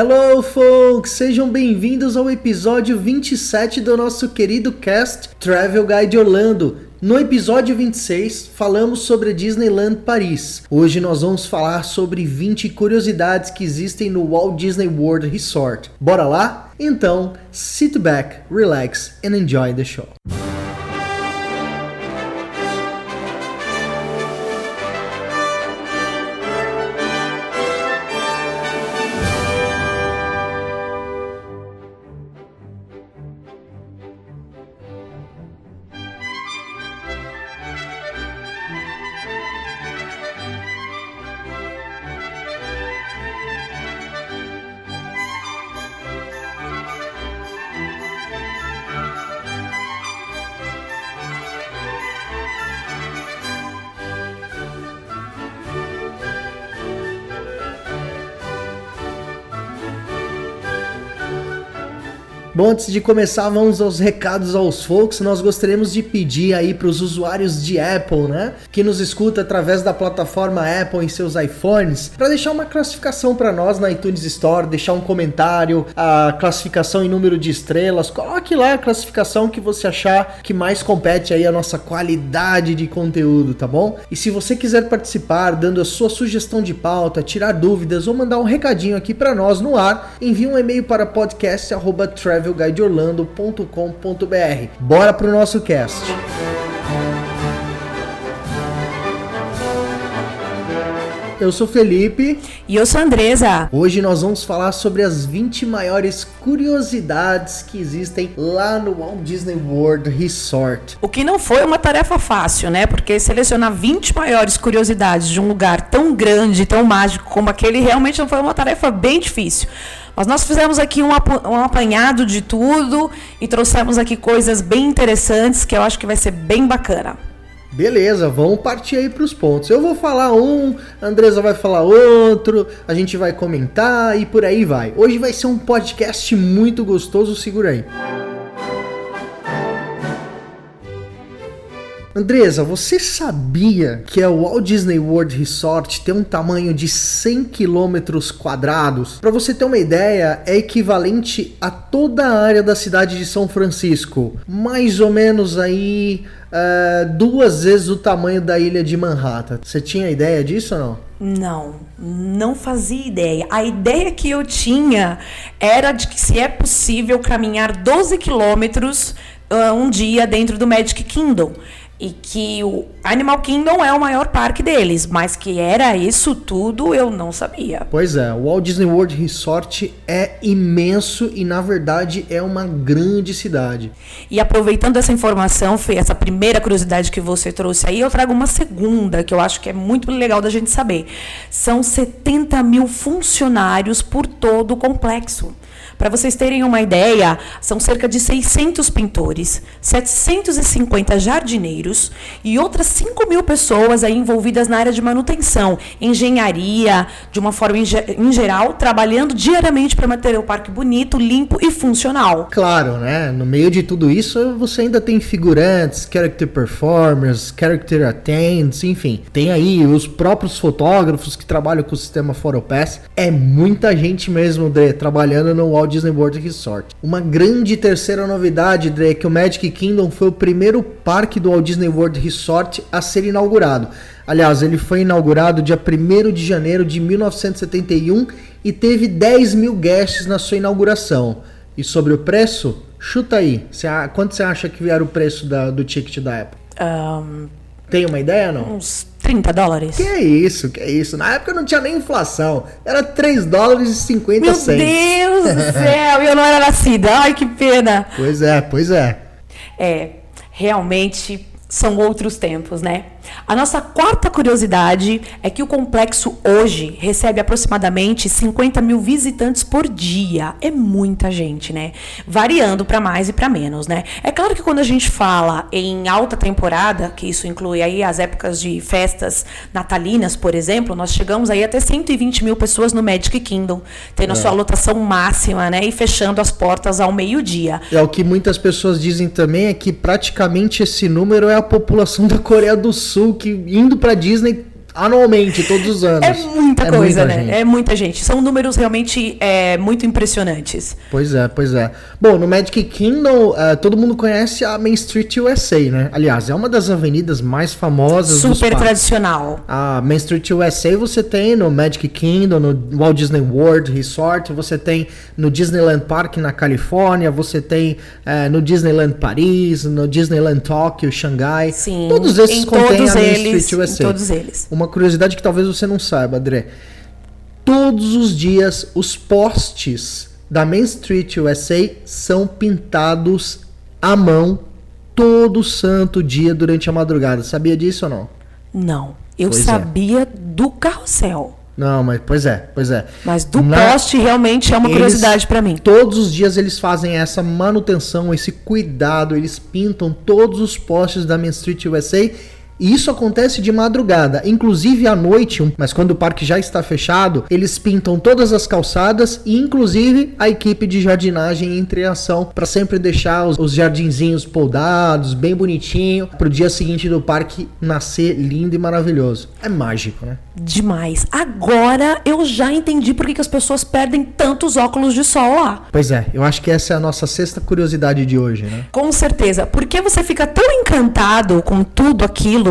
Hello, folks! Sejam bem-vindos ao episódio 27 do nosso querido cast Travel Guide Orlando. No episódio 26, falamos sobre a Disneyland Paris. Hoje nós vamos falar sobre 20 curiosidades que existem no Walt Disney World Resort. Bora lá? Então, sit back, relax and enjoy the show. Bom, antes de começar, vamos aos recados aos folks. Nós gostaríamos de pedir aí para os usuários de Apple, né, que nos escuta através da plataforma Apple em seus iPhones, para deixar uma classificação para nós na iTunes Store, deixar um comentário, a classificação em número de estrelas. Coloque lá a classificação que você achar que mais compete aí a nossa qualidade de conteúdo, tá bom? E se você quiser participar, dando a sua sugestão de pauta, tirar dúvidas ou mandar um recadinho aqui para nós no ar, envie um e-mail para podcast@travel travelguideorlando.com.br. Bora pro nosso cast. Eu sou Felipe. E eu sou Andresa. Hoje nós vamos falar sobre as 20 maiores curiosidades que existem lá no Walt Disney World Resort. O que não foi uma tarefa fácil, né? Porque selecionar 20 maiores curiosidades de um lugar tão grande, tão mágico como aquele, realmente não foi uma tarefa bem difícil. Mas nós fizemos aqui um, um apanhado de tudo e trouxemos aqui coisas bem interessantes que eu acho que vai ser bem bacana. Beleza, vamos partir aí para os pontos. Eu vou falar um, a Andresa vai falar outro, a gente vai comentar e por aí vai. Hoje vai ser um podcast muito gostoso, segura aí. Andresa, você sabia que a Walt Disney World Resort tem um tamanho de 100 km quadrados? Para você ter uma ideia, é equivalente a toda a área da cidade de São Francisco, mais ou menos aí uh, duas vezes o tamanho da ilha de Manhattan. Você tinha ideia disso ou não? Não, não fazia ideia. A ideia que eu tinha era de que se é possível caminhar 12 quilômetros uh, um dia dentro do Magic Kingdom e que o Animal Kingdom é o maior parque deles, mas que era isso tudo eu não sabia. Pois é, o Walt Disney World Resort é imenso e na verdade é uma grande cidade. E aproveitando essa informação, Fê, essa primeira curiosidade que você trouxe aí, eu trago uma segunda que eu acho que é muito legal da gente saber. São 70 mil funcionários por todo o complexo. Para vocês terem uma ideia, são cerca de 600 pintores, 750 jardineiros e outras 5 mil pessoas aí envolvidas na área de manutenção, engenharia, de uma forma em geral, trabalhando diariamente para manter o parque bonito, limpo e funcional. Claro, né? No meio de tudo isso, você ainda tem figurantes, character performers, character attendants, enfim. Tem aí os próprios fotógrafos que trabalham com o sistema PhotoPass. É muita gente mesmo, Dre, trabalhando no Walt Disney World Resort. Uma grande terceira novidade, Dre, é que o Magic Kingdom foi o primeiro parque do Walt Disney World Resort a ser inaugurado. Aliás, ele foi inaugurado dia 1 de janeiro de 1971 e teve 10 mil guests na sua inauguração. E sobre o preço, chuta aí. Cê, quanto você acha que era o preço da, do ticket da Apple? Um, Tem uma ideia não? Uns 30 dólares. Que é isso, que é isso. Na época não tinha nem inflação. Era 3 dólares e 50 Meu cents. Meu Deus do céu, eu não era nascida. Ai, que pena. Pois é, pois é. É, realmente são outros tempos, né? A nossa quarta curiosidade é que o complexo hoje recebe aproximadamente 50 mil visitantes por dia. É muita gente, né? Variando para mais e para menos, né? É claro que quando a gente fala em alta temporada, que isso inclui aí as épocas de festas natalinas, por exemplo, nós chegamos aí até 120 mil pessoas no Magic Kingdom, tendo é. a sua lotação máxima, né? E fechando as portas ao meio-dia. É o que muitas pessoas dizem também é que praticamente esse número é a população da Coreia do Sul que indo para Disney anualmente, todos os anos. É muita é coisa, muita né? Gente. É muita gente. São números realmente é, muito impressionantes. Pois é, pois é. Bom, no Magic Kingdom, uh, todo mundo conhece a Main Street USA, né? Aliás, é uma das avenidas mais famosas Super tradicional. A Main Street USA você tem no Magic Kingdom, no Walt Disney World Resort, você tem no Disneyland Park na Califórnia, você tem uh, no Disneyland Paris, no Disneyland Tóquio, Xangai. Sim, todos esses contêm a Main eles, Street USA. todos eles. Uma curiosidade que talvez você não saiba, André. Todos os dias os postes da Main Street USA são pintados à mão todo santo dia durante a madrugada. Sabia disso ou não? Não. Eu pois é. sabia é. do carrossel. Não, mas pois é, pois é. Mas do Na, poste realmente é uma curiosidade para mim. Todos os dias eles fazem essa manutenção, esse cuidado, eles pintam todos os postes da Main Street USA e isso acontece de madrugada, inclusive à noite, mas quando o parque já está fechado, eles pintam todas as calçadas e inclusive a equipe de jardinagem entre ação para sempre deixar os, os jardinzinhos poldados, bem bonitinho, para o dia seguinte do parque nascer lindo e maravilhoso. É mágico, né? Demais. Agora eu já entendi por que, que as pessoas perdem tantos óculos de sol lá. Pois é, eu acho que essa é a nossa sexta curiosidade de hoje, né? Com certeza. Por que você fica tão encantado com tudo aquilo?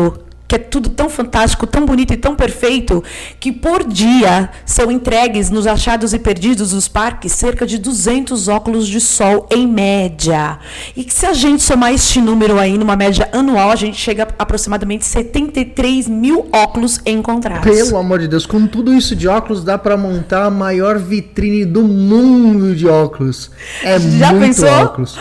Que é tudo tão fantástico, tão bonito e tão perfeito, que por dia são entregues nos achados e perdidos dos parques cerca de 200 óculos de sol em média. E que se a gente somar este número aí numa média anual, a gente chega a aproximadamente 73 mil óculos encontrados. Pelo amor de Deus, com tudo isso de óculos, dá para montar a maior vitrine do mundo de óculos. É Já muito pensou? óculos.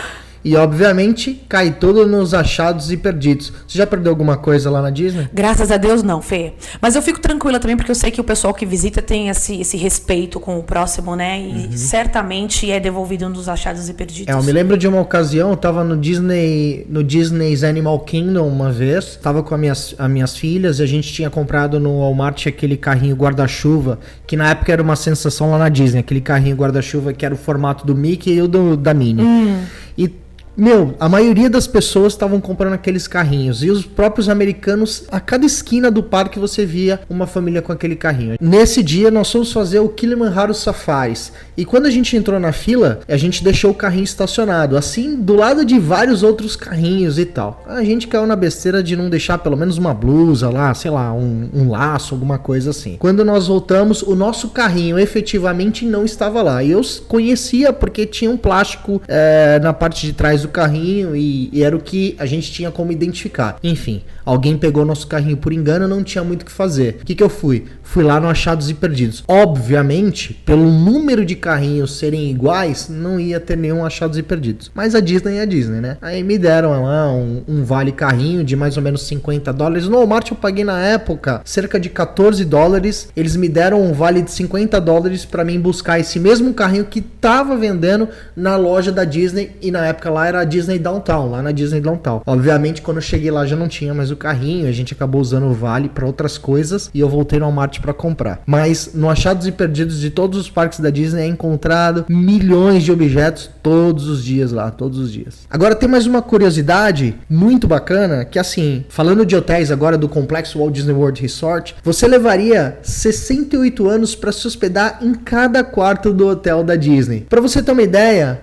E obviamente cai tudo nos achados e perdidos. Você já perdeu alguma coisa lá na Disney? Graças a Deus não, Fê. Mas eu fico tranquila também porque eu sei que o pessoal que visita tem esse, esse respeito com o próximo, né? E uhum. certamente é devolvido nos achados e perdidos. É, eu me lembro de uma ocasião, eu tava no Disney, no Disney's Animal Kingdom uma vez, tava com as minhas, as minhas filhas e a gente tinha comprado no Walmart aquele carrinho guarda-chuva, que na época era uma sensação lá na Disney, aquele carrinho guarda-chuva que era o formato do Mickey e o do, da Minnie. Hum. E meu, a maioria das pessoas estavam comprando aqueles carrinhos e os próprios americanos, a cada esquina do parque você via uma família com aquele carrinho. Nesse dia nós fomos fazer o Kilimanjaro Safaris e quando a gente entrou na fila, a gente deixou o carrinho estacionado, assim do lado de vários outros carrinhos e tal. A gente caiu na besteira de não deixar pelo menos uma blusa lá, sei lá, um, um laço, alguma coisa assim. Quando nós voltamos, o nosso carrinho efetivamente não estava lá. E eu conhecia porque tinha um plástico é, na parte de trás do do carrinho e, e, era o que a gente tinha como identificar. Enfim, alguém pegou nosso carrinho por engano, não tinha muito o que fazer. O que, que eu fui? Fui lá no Achados e Perdidos. Obviamente, pelo número de carrinhos serem iguais, não ia ter nenhum Achados e Perdidos. Mas a Disney é a Disney, né? Aí me deram lá um, um vale carrinho de mais ou menos 50 dólares. No Walmart eu paguei na época cerca de 14 dólares. Eles me deram um vale de 50 dólares para mim buscar esse mesmo carrinho que tava vendendo na loja da Disney e na época lá era era a Disney Downtown, lá na Disney Downtown. Obviamente, quando eu cheguei lá já não tinha mais o carrinho, a gente acabou usando o Vale para outras coisas e eu voltei no Walmart para comprar. Mas no Achados e Perdidos de todos os parques da Disney é encontrado milhões de objetos todos os dias lá, todos os dias. Agora tem mais uma curiosidade muito bacana, que assim, falando de hotéis agora do complexo Walt Disney World Resort, você levaria 68 anos para se hospedar em cada quarto do hotel da Disney. Para você ter uma ideia,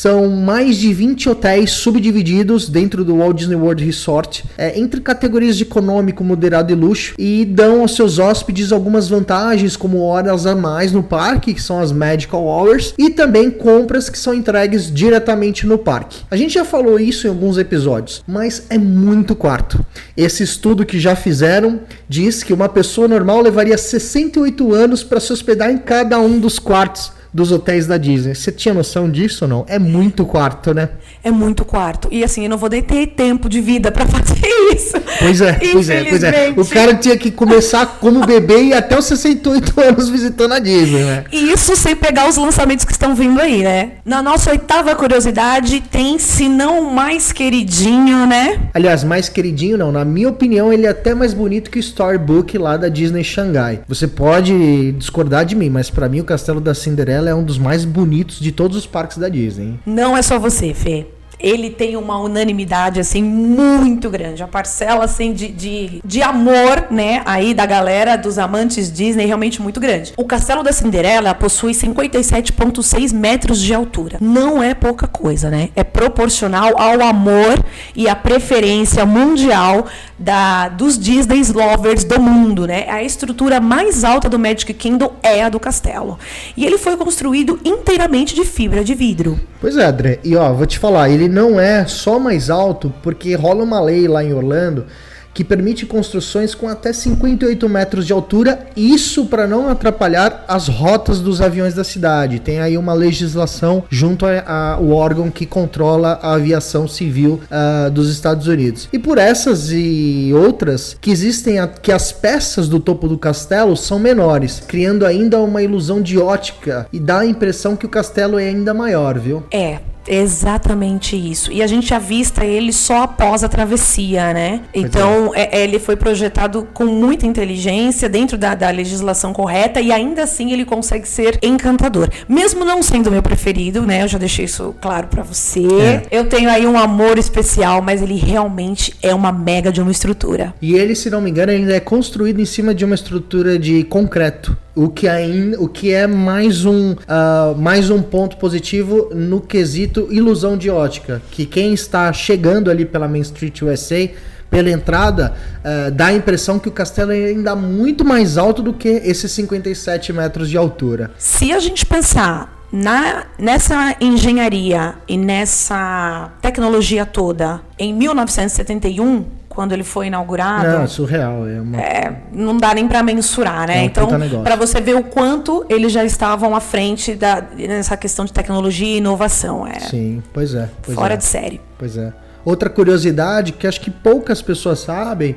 são mais de 20 hotéis subdivididos dentro do Walt Disney World Resort, é, entre categorias de econômico, moderado e luxo, e dão aos seus hóspedes algumas vantagens, como horas a mais no parque, que são as Magical Hours, e também compras que são entregues diretamente no parque. A gente já falou isso em alguns episódios, mas é muito quarto. Esse estudo que já fizeram diz que uma pessoa normal levaria 68 anos para se hospedar em cada um dos quartos dos hotéis da Disney. Você tinha noção disso ou não? É muito quarto, né? É muito quarto. E assim, eu não vou nem ter tempo de vida para fazer isso. Pois é, pois é, pois é. O cara tinha que começar como bebê e até os 68 anos visitando a Disney, né? E isso sem pegar os lançamentos que estão vindo aí, né? Na nossa oitava curiosidade, tem, se não mais queridinho, né? Aliás, mais queridinho não. Na minha opinião, ele é até mais bonito que o Storybook lá da Disney Xangai. Você pode discordar de mim, mas para mim o Castelo da Cinderela é um dos mais bonitos de todos os parques da Disney. Não é só você, Fê ele tem uma unanimidade assim muito grande, a parcela assim de, de, de amor, né, aí da galera dos amantes Disney realmente muito grande. O Castelo da Cinderela possui 57,6 metros de altura. Não é pouca coisa, né? É proporcional ao amor e à preferência mundial da dos Disney lovers do mundo, né? A estrutura mais alta do Magic Kingdom é a do castelo. E ele foi construído inteiramente de fibra de vidro. Pois é, André. E ó, vou te falar, ele não é só mais alto porque rola uma lei lá em Orlando que permite construções com até 58 metros de altura, isso para não atrapalhar as rotas dos aviões da cidade. Tem aí uma legislação junto ao órgão que controla a aviação civil uh, dos Estados Unidos. E por essas e outras, que existem a, que as peças do topo do castelo são menores, criando ainda uma ilusão de ótica e dá a impressão que o castelo é ainda maior, viu? É, Exatamente isso. E a gente avista ele só após a travessia, né? Então, é. É, ele foi projetado com muita inteligência, dentro da, da, legislação correta, e ainda assim ele consegue ser encantador. Mesmo não sendo meu preferido, né? Eu já deixei isso claro para você. É. Eu tenho aí um amor especial, mas ele realmente é uma mega de uma estrutura. E ele, se não me engano, ele é construído em cima de uma estrutura de concreto. O que, ainda, o que é mais um, uh, mais um ponto positivo no quesito ilusão de ótica. Que quem está chegando ali pela Main Street USA, pela entrada, uh, dá a impressão que o castelo é ainda muito mais alto do que esses 57 metros de altura. Se a gente pensar na, nessa engenharia e nessa tecnologia toda em 1971, quando ele foi inaugurado. Não, é surreal. É, uma... é não dá nem para mensurar, né? É um então, para você ver o quanto eles já estavam à frente da, nessa questão de tecnologia e inovação. É Sim, pois é. Pois fora é. de série. Pois é. Outra curiosidade que acho que poucas pessoas sabem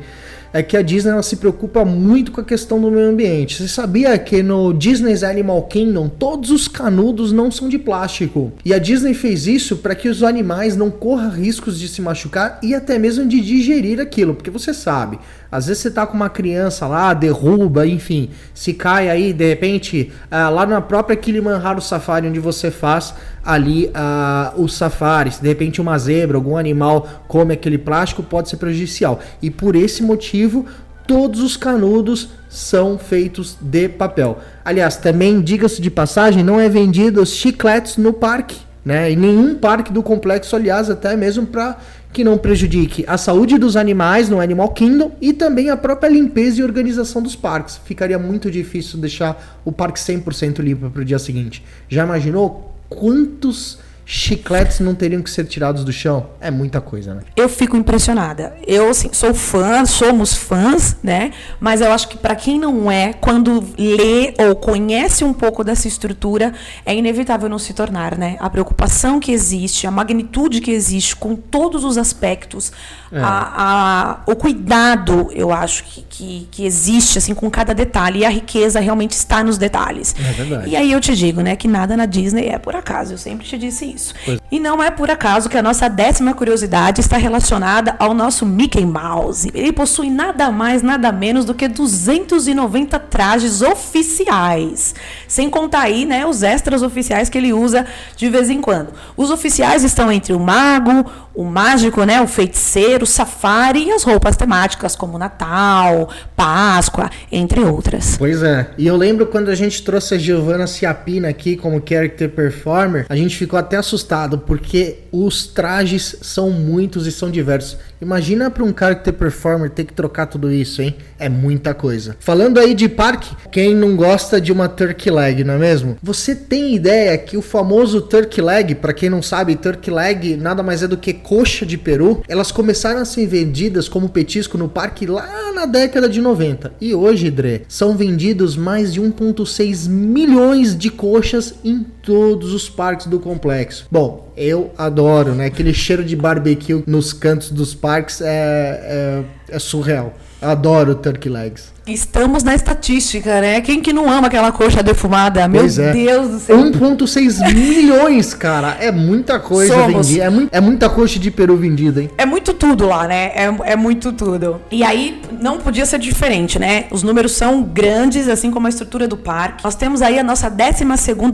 é que a Disney se preocupa muito com a questão do meio ambiente. Você sabia que no Disney's Animal Kingdom todos os canudos não são de plástico? E a Disney fez isso para que os animais não corram riscos de se machucar e até mesmo de digerir aquilo, porque você sabe, às vezes você tá com uma criança lá, derruba, enfim, se cai aí, de repente, uh, lá na própria Kilimanjaro Safari, onde você faz ali uh, os safaris, de repente uma zebra, algum animal come aquele plástico, pode ser prejudicial. E por esse motivo, todos os canudos são feitos de papel. Aliás, também, diga-se de passagem, não é vendido chicletes no parque. Né? Em nenhum parque do complexo, aliás, até mesmo para que não prejudique a saúde dos animais no Animal Kingdom e também a própria limpeza e organização dos parques. Ficaria muito difícil deixar o parque 100% limpo para o dia seguinte. Já imaginou quantos chicletes não teriam que ser tirados do chão. É muita coisa, né? Eu fico impressionada. Eu, assim, sou fã, somos fãs, né? Mas eu acho que para quem não é, quando lê ou conhece um pouco dessa estrutura, é inevitável não se tornar, né? A preocupação que existe, a magnitude que existe com todos os aspectos, é. a, a, o cuidado, eu acho que, que, que, existe, assim, com cada detalhe. E a riqueza realmente está nos detalhes. É verdade. E aí eu te digo, né, que nada na Disney é por acaso. Eu sempre te disse isso. Pois. E não é por acaso que a nossa décima curiosidade está relacionada ao nosso Mickey Mouse. Ele possui nada mais, nada menos do que 290 trajes oficiais. Sem contar aí, né, os extras oficiais que ele usa de vez em quando. Os oficiais estão entre o mago, o mágico, né, o feiticeiro, o safari e as roupas temáticas como Natal, Páscoa, entre outras. Pois é. E eu lembro quando a gente trouxe a Giovanna Ciapina aqui como character performer, a gente ficou até assustado porque os trajes são muitos e são diversos. Imagina para um character performer ter que trocar tudo isso, hein? É muita coisa. Falando aí de parque, quem não gosta de uma turkey leg, não é mesmo? Você tem ideia que o famoso turkey leg, para quem não sabe, turkey leg nada mais é do que coxa de peru, elas começaram a ser vendidas como petisco no parque lá na década de 90. E hoje, Dre, são vendidos mais de 1.6 milhões de coxas em todos os parques do complexo. Bom, eu adoro, né? Aquele cheiro de barbecue nos cantos dos parques é, é, é surreal. Adoro turkey legs. Estamos na estatística, né? Quem que não ama aquela coxa defumada? Meu Pois é. Deus do céu. 1.6 milhões, cara. É muita coisa Somos. vendida. É, é muita coxa de peru vendida, hein? É muito tudo lá, né? É, é muito tudo. E aí não podia ser diferente, né? Os números são grandes, assim como a estrutura do parque. Nós temos aí a nossa 12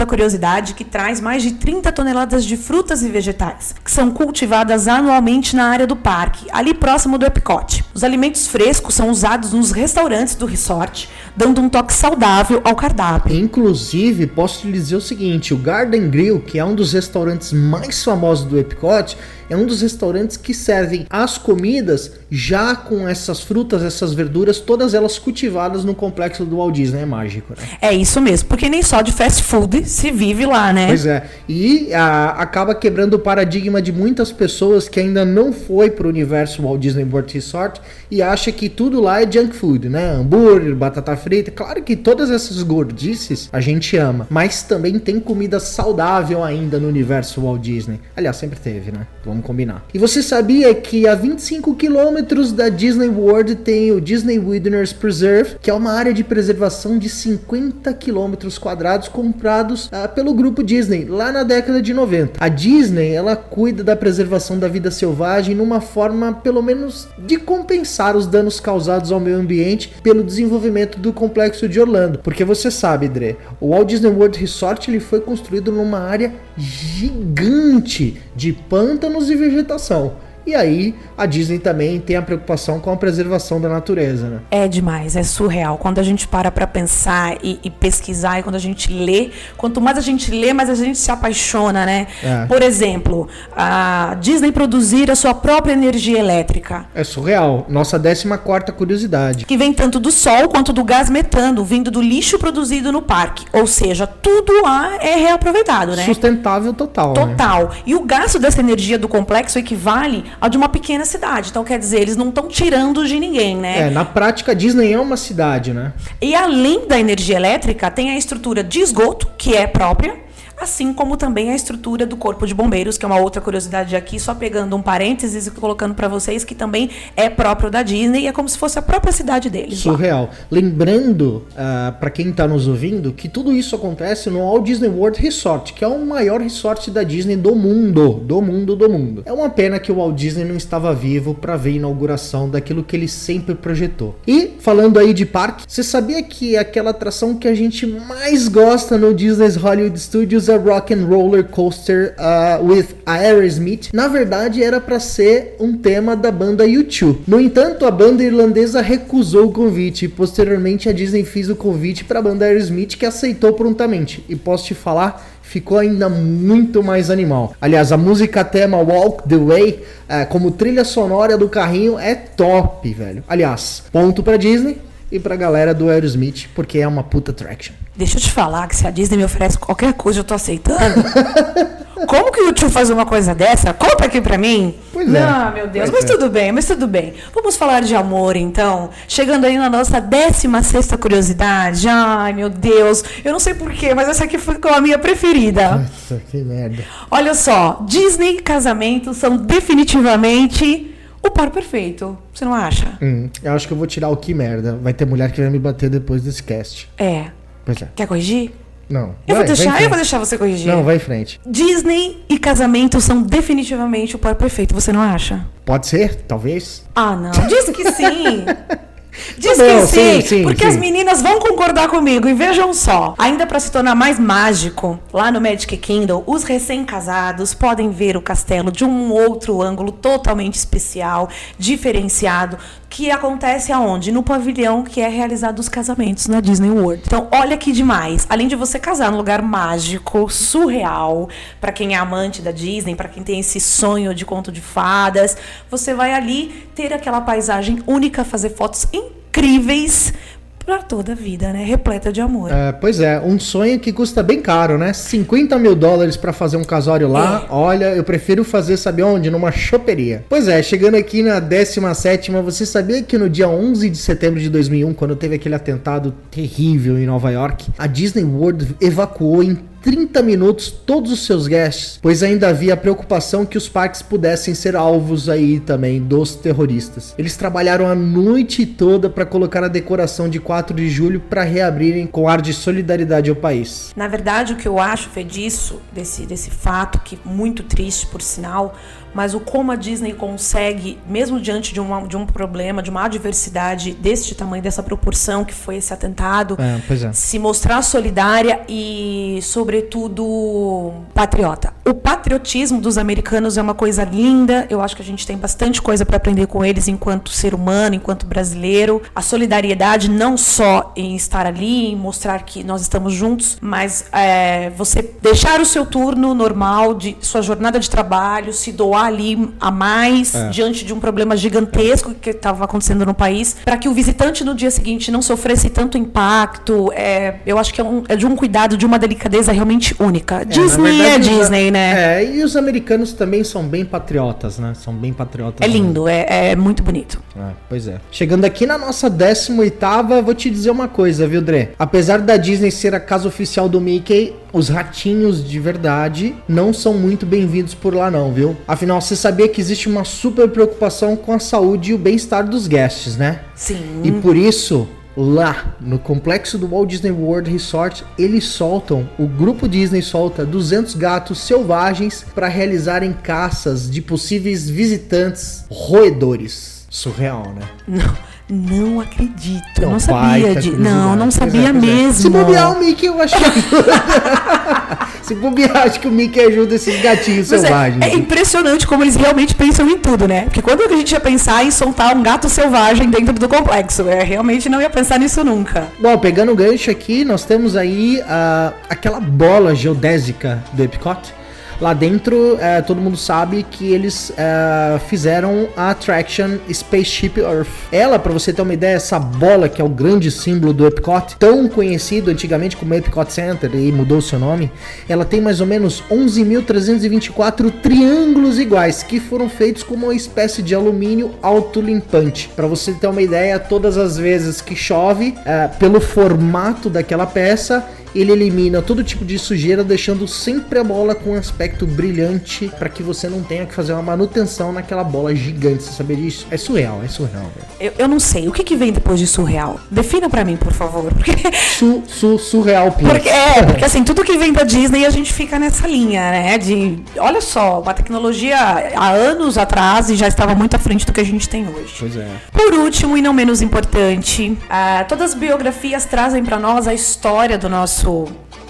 curiosidade, que traz mais de 30 toneladas de frutas e vegetais, que são cultivadas anualmente na área do parque, ali próximo do Epicote. Os alimentos frescos são usados nos restaurantes do resort, dando um toque saudável ao cardápio. Inclusive, posso te dizer o seguinte: o Garden Grill, que é um dos restaurantes mais famosos do Epcot, é um dos restaurantes que servem as comidas já com essas frutas, essas verduras, todas elas cultivadas no complexo do Walt Disney. É mágico, né? É isso mesmo, porque nem só de fast food se vive lá, né? Pois é. E a- acaba quebrando o paradigma de muitas pessoas que ainda não foi pro universo Walt Disney World Resort e acha que tudo lá é junk food, né? Hambúrguer, batata frita. Claro que todas essas gordices a gente ama, mas também tem comida saudável ainda no universo Walt Disney. Aliás, sempre teve, né? Vamos combinar. E você sabia que a 25 quilômetros da Disney World tem o Disney Wilderness Preserve, que é uma área de preservação de 50 quilômetros quadrados comprados ah, pelo grupo Disney lá na década de 90. A Disney ela cuida da preservação da vida selvagem numa forma, pelo menos, de compensar os danos causados ao meio ambiente pelo desenvolvimento do complexo de Orlando. Porque você sabe, Dre, o Walt Disney World Resort ele foi construído numa área gigante de pântanos e vegetação. E aí, a Disney também tem a preocupação com a preservação da natureza, né? É demais, é surreal. Quando a gente para pra pensar e, e pesquisar e quando a gente lê, quanto mais a gente lê, mais a gente se apaixona, né? É. Por exemplo, a Disney produzir a sua própria energia elétrica. É surreal. Nossa 14 curiosidade. Que vem tanto do sol quanto do gás metano, vindo do lixo produzido no parque. Ou seja, tudo lá é reaproveitado, né? Sustentável total. né? Total. E o gasto dessa energia do complexo equivale ao de uma pequena cidade. Então, quer dizer, eles não estão tirando de ninguém, né? É, na prática, Disney é uma cidade, né? E além da energia elétrica, tem a estrutura de esgoto, que é própria, assim como também a estrutura do Corpo de Bombeiros, que é uma outra curiosidade aqui, só pegando um parênteses e colocando para vocês que também é próprio da Disney é como se fosse a própria cidade deles. lá. Surreal. Lembrando, ah, pra quem tá nos ouvindo, que tudo isso acontece no Walt Disney World Resort, que é o maior resort da Disney do mundo. Do mundo, do mundo. É uma pena que o Walt Disney não estava vivo pra ver a inauguração daquilo que ele sempre projetou. E, falando aí de parque, você sabia que aquela atração que a gente mais gosta no Disney's Hollywood Studios é Rock and Roller Coaster ah, with Aerosmith? Na verdade, era pra ser um tema da banda U2. No entanto, a banda irlandesa recusou o convite e posteriormente a Disney fez o convite para a banda Aerosmith que aceitou prontamente. E posso te falar, ficou ainda muito mais animal. Aliás, a música tema Walk the Way, eh, como trilha sonora do carrinho, é top, velho. Aliás, ponto pra Disney e pra galera do Aerosmith, porque é uma puta traction. Deixa eu te falar que se a Disney me oferece qualquer coisa, eu tô aceitando. Como que o tio faz uma coisa dessa? Conta aqui pra mim. Pois é. Não, meu Deus. Mas é. tudo bem, mas tudo bem. Vamos falar de amor, então. Chegando aí na nossa 16 curiosidade. Ai, meu Deus. Eu não sei porquê, mas essa aqui ficou a minha preferida. Nossa, que merda. Olha só. Disney e casamento são definitivamente o par perfeito. Você não acha? Hum, eu acho que eu vou tirar o que merda. Vai ter mulher que vai me bater depois desse cast. É. Pois é. Quer corrigir? Não. Eu Vai, vou deixar, eu vou deixar você corrigir. Não, vai em frente. Disney e casamento são definitivamente o par perfeito, você não acha? Pode ser, talvez. Ah, não. Diz que sim. Diz que sim, sim, sim, porque sim. as meninas vão concordar comigo. E vejam só, ainda para se tornar mais mágico, lá no Magic Kingdom, os recém-casados podem ver o castelo de um outro ângulo totalmente especial, diferenciado, que acontece aonde? No pavilhão que é realizado os casamentos na Disney World. Então, olha que demais. Além de você casar num lugar mágico, surreal, para quem é amante da Disney, para quem tem esse sonho de conto de fadas, você vai ali ter aquela paisagem única, fazer fotos incríveis para toda a vida, né? Repleta de amor. É, pois é, um sonho que custa bem caro, né? 50 mil dólares pra fazer um casório lá. É. Olha, eu prefiro fazer, sabe onde? Numa choperia. Pois é, chegando aqui na 17, você sabia que no dia 11 de setembro de 2001, quando teve aquele atentado terrível em Nova York, a Disney World evacuou em 30 minutos todos os seus guests, pois ainda havia preocupação que os parques pudessem ser alvos aí também dos terroristas. Eles trabalharam a noite toda para colocar a decoração de 4 de julho para reabrirem com ar de solidariedade ao país. Na verdade, o que eu acho, Fê, disso, desse, desse fato, que muito triste, por sinal, mas o como a Disney consegue, mesmo diante de, uma, de um problema, de uma adversidade deste tamanho, dessa proporção que foi esse atentado, É, é. se mostrar solidária e, sobretudo, patriota. O patriotismo dos americanos é uma coisa linda. Eu acho que a gente tem bastante coisa para aprender com eles enquanto ser humano, enquanto brasileiro. A solidariedade não só em estar ali, em mostrar que nós estamos juntos, mas é, você deixar o seu turno normal de sua jornada de trabalho, se doar ali a mais diante de um problema gigantesco que estava acontecendo no país, para que o visitante no dia seguinte não sofresse tanto impacto. É, eu acho que é, um- é de um cuidado, de uma delicadeza realmente única. Disney na é verdade, os- Disney, né? É, e os americanos também são bem patriotas, né? São bem patriotas. É lindo, é, é muito bonito. É, pois é. Chegando aqui na nossa 18ª, vou te dizer uma coisa, viu, Dre? Apesar da Disney ser a casa oficial do Mickey, os ratinhos de verdade não são muito bem-vindos por lá não, viu? Afinal, você sabia que existe uma super preocupação com a saúde e o bem-estar dos guests, né? Sim. E por isso, lá no complexo do Walt Disney World Resort, eles soltam, o grupo Disney solta 200 gatos selvagens para realizarem caças de possíveis visitantes roedores. Surreal, né? Não, não acredito. Eu Não, não sabia baita de. Não, não é, sabia pois é. mesmo. Se bobear o Mickey, eu acho que ajuda. Se bobear, acho que o Mickey ajuda esses gatinhos Mas é, selvagens. é impressionante como eles realmente pensam em tudo, né? Porque quando a gente ia pensar em soltar um gato selvagem dentro do complexo, é, realmente não ia pensar nisso nunca. Bom, pegando o gancho aqui, nós temos aí ah, aquela bola geodésica do Epcot. Lá dentro, eh, todo mundo sabe que eles eh, fizeram a attraction Spaceship Earth. Ela, pra você ter uma ideia, essa bola que é o grande símbolo do Epcot, tão conhecido antigamente como Epcot Center e mudou seu nome, ela tem mais ou menos 11.324 triângulos iguais que foram feitos com uma espécie de alumínio autolimpante. Pra você ter uma ideia, todas as vezes que chove, eh, pelo formato daquela peça, ele elimina todo tipo de sujeira, deixando sempre a bola com um aspecto brilhante para que você não tenha que fazer uma manutenção naquela bola gigante. Você sabia disso? É surreal, é surreal, velho. Eu, eu não sei. O que, que vem depois de surreal? Defina pra mim, por favor. Porque, Su, su, surreal, porque, é, porque assim, tudo que vem da Disney a gente fica nessa linha, né? De. Olha só, uma tecnologia há anos atrás e já estava muito à frente do que a gente tem hoje. Pois é. Por último, e não menos importante, ah, todas as biografias trazem para nós a história do nosso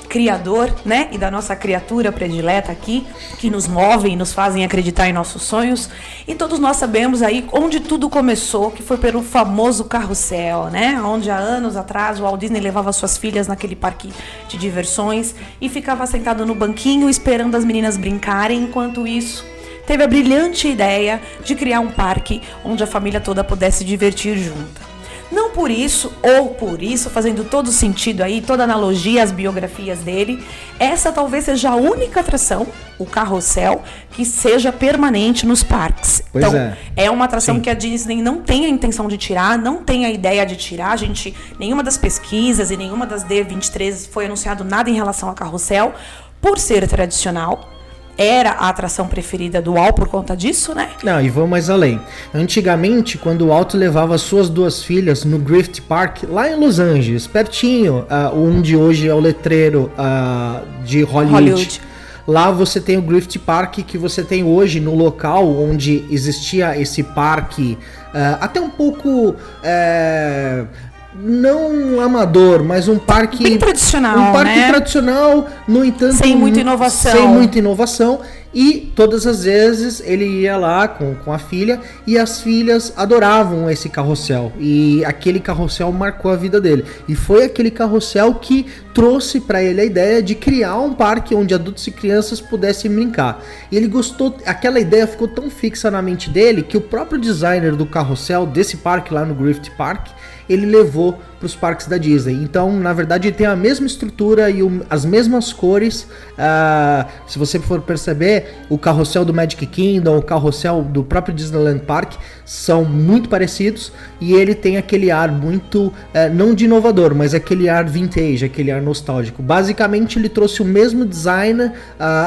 criador, né? E da nossa criatura predileta aqui, que nos movem e nos fazem acreditar em nossos sonhos. E todos nós sabemos aí onde tudo começou, que foi pelo famoso carrossel, né? Onde há anos atrás o Walt Disney levava suas filhas naquele parque de diversões e ficava sentado no banquinho esperando as meninas brincarem, enquanto isso teve a brilhante ideia de criar um parque onde a família toda pudesse divertir junta. Não por isso, ou por isso, fazendo todo sentido aí, toda analogia às biografias dele, essa talvez seja a única atração, o carrossel, que seja permanente nos parques. Pois então, é. é uma atração Sim. que a Disney não tem a intenção de tirar, não tem a ideia de tirar. A gente, nenhuma das pesquisas e nenhuma das D23 foi anunciado nada em relação a carrossel, por ser tradicional. Era a atração preferida do UOL por conta disso, né? Não, e vou mais além. Antigamente, quando o Alto levava suas duas filhas no Griffith Park, lá em Los Angeles, pertinho, ah, onde hoje é o letreiro ah, de Hollywood. Hollywood. Lá você tem o Griffith Park que você tem hoje no local onde existia esse parque, uh, até um pouco. Uh, não amador, mas um parque Bem tradicional, um parque né? tradicional, no entanto, sem muita inovação. Sem muita inovação e todas as vezes ele ia lá com, com a filha e as filhas adoravam esse carrossel. E aquele carrossel marcou a vida dele. E foi aquele carrossel que trouxe para ele a ideia de criar um parque onde adultos e crianças pudessem brincar. E ele gostou, aquela ideia ficou tão fixa na mente dele que o próprio designer do carrossel desse parque lá no Griffith Park ele levou para os parques da Disney. Então, na verdade, ele tem a mesma estrutura e o, as mesmas cores. Uh, se você for perceber, o carrossel do Magic Kingdom, o carrossel do próprio Disneyland Park são muito parecidos e ele tem aquele ar muito, uh, não de inovador, mas aquele ar vintage, aquele ar nostálgico. Basicamente, ele trouxe o mesmo design, uh,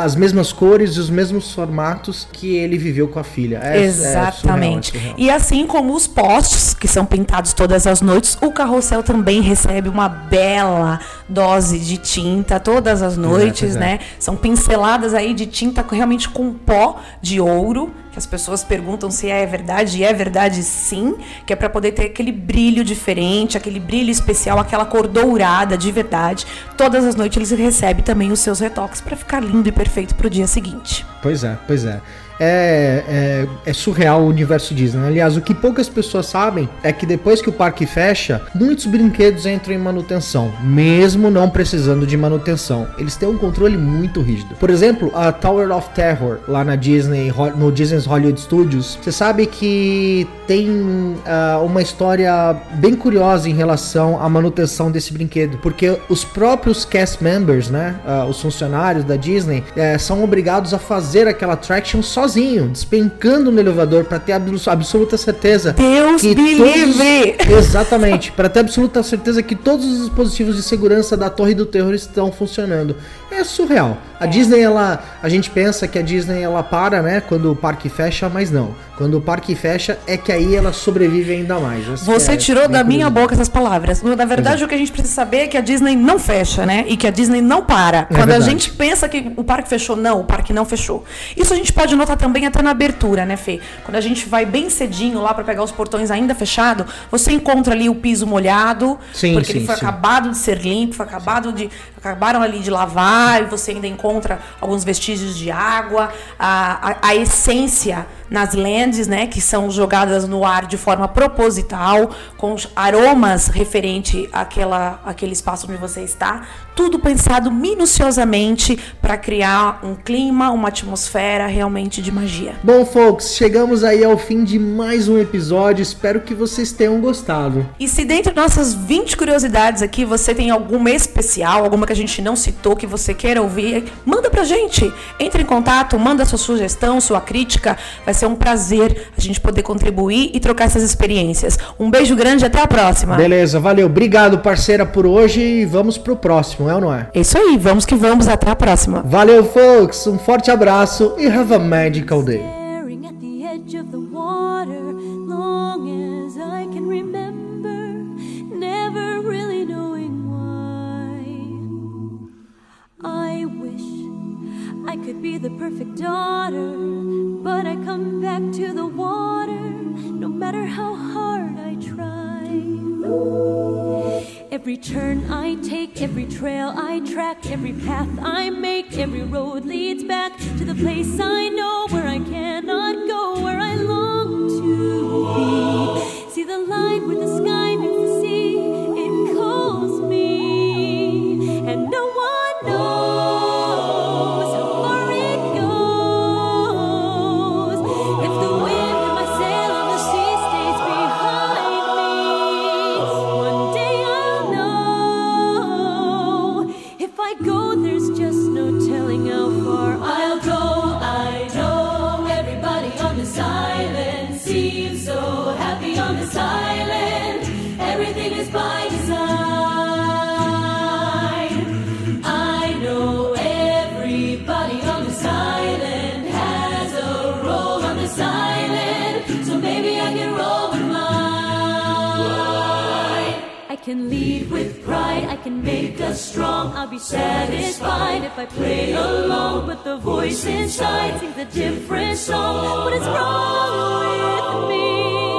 as mesmas cores e os mesmos formatos que ele viveu com a filha. É, Exatamente. É surreal, é e assim como os postes, que são pintados todas as noites, o carrossel também recebe uma bela dose de tinta todas as noites, é, né? São pinceladas aí de tinta realmente com pó de ouro, que as pessoas perguntam se é verdade, e é verdade sim, que é para poder ter aquele brilho diferente, aquele brilho especial, aquela cor dourada de verdade. Todas as noites eles recebem também os seus retoques para ficar lindo e perfeito para o dia seguinte. Pois é, pois é é, é, é, surreal o universo Disney. Aliás, o que poucas pessoas sabem é que depois que o parque fecha, muitos brinquedos entram em manutenção, mesmo não precisando de manutenção. Eles têm um controle muito rígido. Por exemplo, a Tower of Terror, lá na Disney, no Disney's Hollywood Studios, você sabe que tem uh, uma história bem curiosa em relação à manutenção desse brinquedo, porque os próprios cast members, né, uh, os funcionários da Disney, uh, são obrigados a fazer aquela attraction só sozinho, despencando no elevador para ter absoluta certeza Deus que me todos, livre! Exatamente, para ter absoluta certeza que todos os dispositivos de segurança da Torre do Terror estão funcionando. É surreal. A é. Disney ela, a gente pensa que a Disney ela para, né, quando o parque fecha, mas não. Quando o parque fecha é que aí ela sobrevive ainda mais. Você é tirou da minha boca essas palavras. Na verdade, é. o que a gente precisa saber é que a Disney não fecha, né? E que a Disney não para. É Quando a gente pensa que o parque fechou, não, o parque não fechou. Isso a gente pode notar também até na abertura, né, Fê? Quando a gente vai bem cedinho lá para pegar os portões ainda fechado, você encontra ali o piso molhado, sim, porque sim, ele foi sim. acabado de ser limpo, foi acabado de acabaram ali de lavar e você ainda encontra alguns vestígios de água, a, a, a essência nas lands, né, que são jogadas no ar de forma proposital, com aromas referente àquela, àquele espaço onde você está, tudo pensado minuciosamente para criar um clima, uma atmosfera realmente de magia. Bom, folks, chegamos aí ao fim de mais um episódio. Espero que vocês tenham gostado. E se dentre nossas 20 curiosidades aqui você tem alguma especial, alguma que a gente não citou que você queira ouvir, manda pra gente. Entre em contato, manda sua sugestão, sua crítica. Vai ser um prazer a gente poder contribuir e trocar essas experiências. Um beijo grande e até a próxima. Beleza, valeu. Obrigado, parceira, por hoje e vamos pro próximo, é ou não é? É isso aí, vamos que vamos. Até a próxima. Valeu, folks. Um forte abraço e have a magical day. The perfect daughter, but I come back to the water no matter how hard I try. Every turn I take, every trail I track, every path I make, every road leads back to the place I know where I cannot go, where I long to be. See the light where the sky lead with pride, I can make us strong. I'll be satisfied if I play alone, but the voice inside sings a different song. What is wrong with